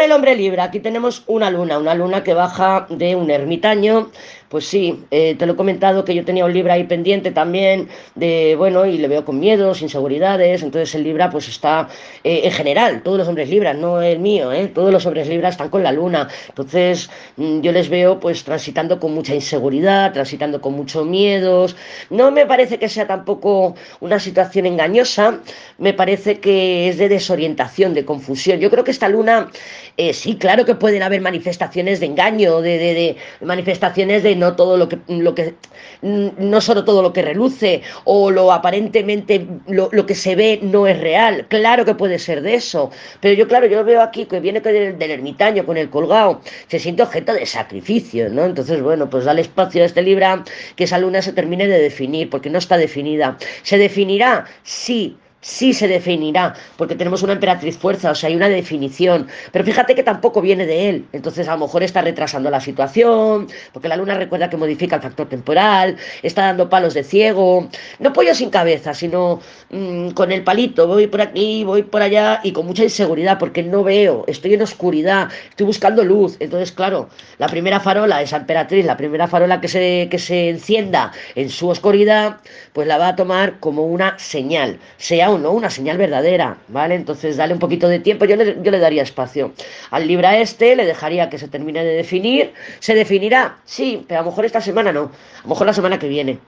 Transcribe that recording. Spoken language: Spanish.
el hombre Libra, aquí tenemos una luna, una luna que baja de un ermitaño pues sí, eh, te lo he comentado que yo tenía un Libra ahí pendiente también de, bueno, y le veo con miedos, inseguridades, entonces el Libra pues está, eh, en general, todos los hombres Libra, no el mío, ¿eh? todos los hombres Libra están con la luna, entonces mm, yo les veo pues transitando con mucha inseguridad, transitando con muchos miedos, no me parece que sea tampoco una situación engañosa, me parece que es de desorientación, de confusión, yo creo que esta luna, eh, sí, claro que pueden haber manifestaciones de engaño, de manifestaciones de no todo lo que, lo que no solo todo lo que reluce o lo aparentemente lo, lo, que se ve no es real. Claro que puede ser de eso. Pero yo, claro, yo veo aquí que viene del, del ermitaño con el colgado, se siente objeto de sacrificio, ¿no? Entonces, bueno, pues dale espacio a este libro que esa luna se termine de definir, porque no está definida. ¿Se definirá? Sí sí se definirá, porque tenemos una emperatriz fuerza, o sea, hay una definición, pero fíjate que tampoco viene de él, entonces a lo mejor está retrasando la situación, porque la luna recuerda que modifica el factor temporal, está dando palos de ciego, no pollo sin cabeza, sino mmm, con el palito, voy por aquí, voy por allá y con mucha inseguridad, porque no veo, estoy en oscuridad, estoy buscando luz, entonces claro, la primera farola, esa emperatriz, la primera farola que se, que se encienda en su oscuridad, pues la va a tomar como una señal, sea no una señal verdadera, ¿vale? Entonces dale un poquito de tiempo, yo le, yo le daría espacio. Al Libra este le dejaría que se termine de definir, ¿se definirá? Sí, pero a lo mejor esta semana no, a lo mejor la semana que viene.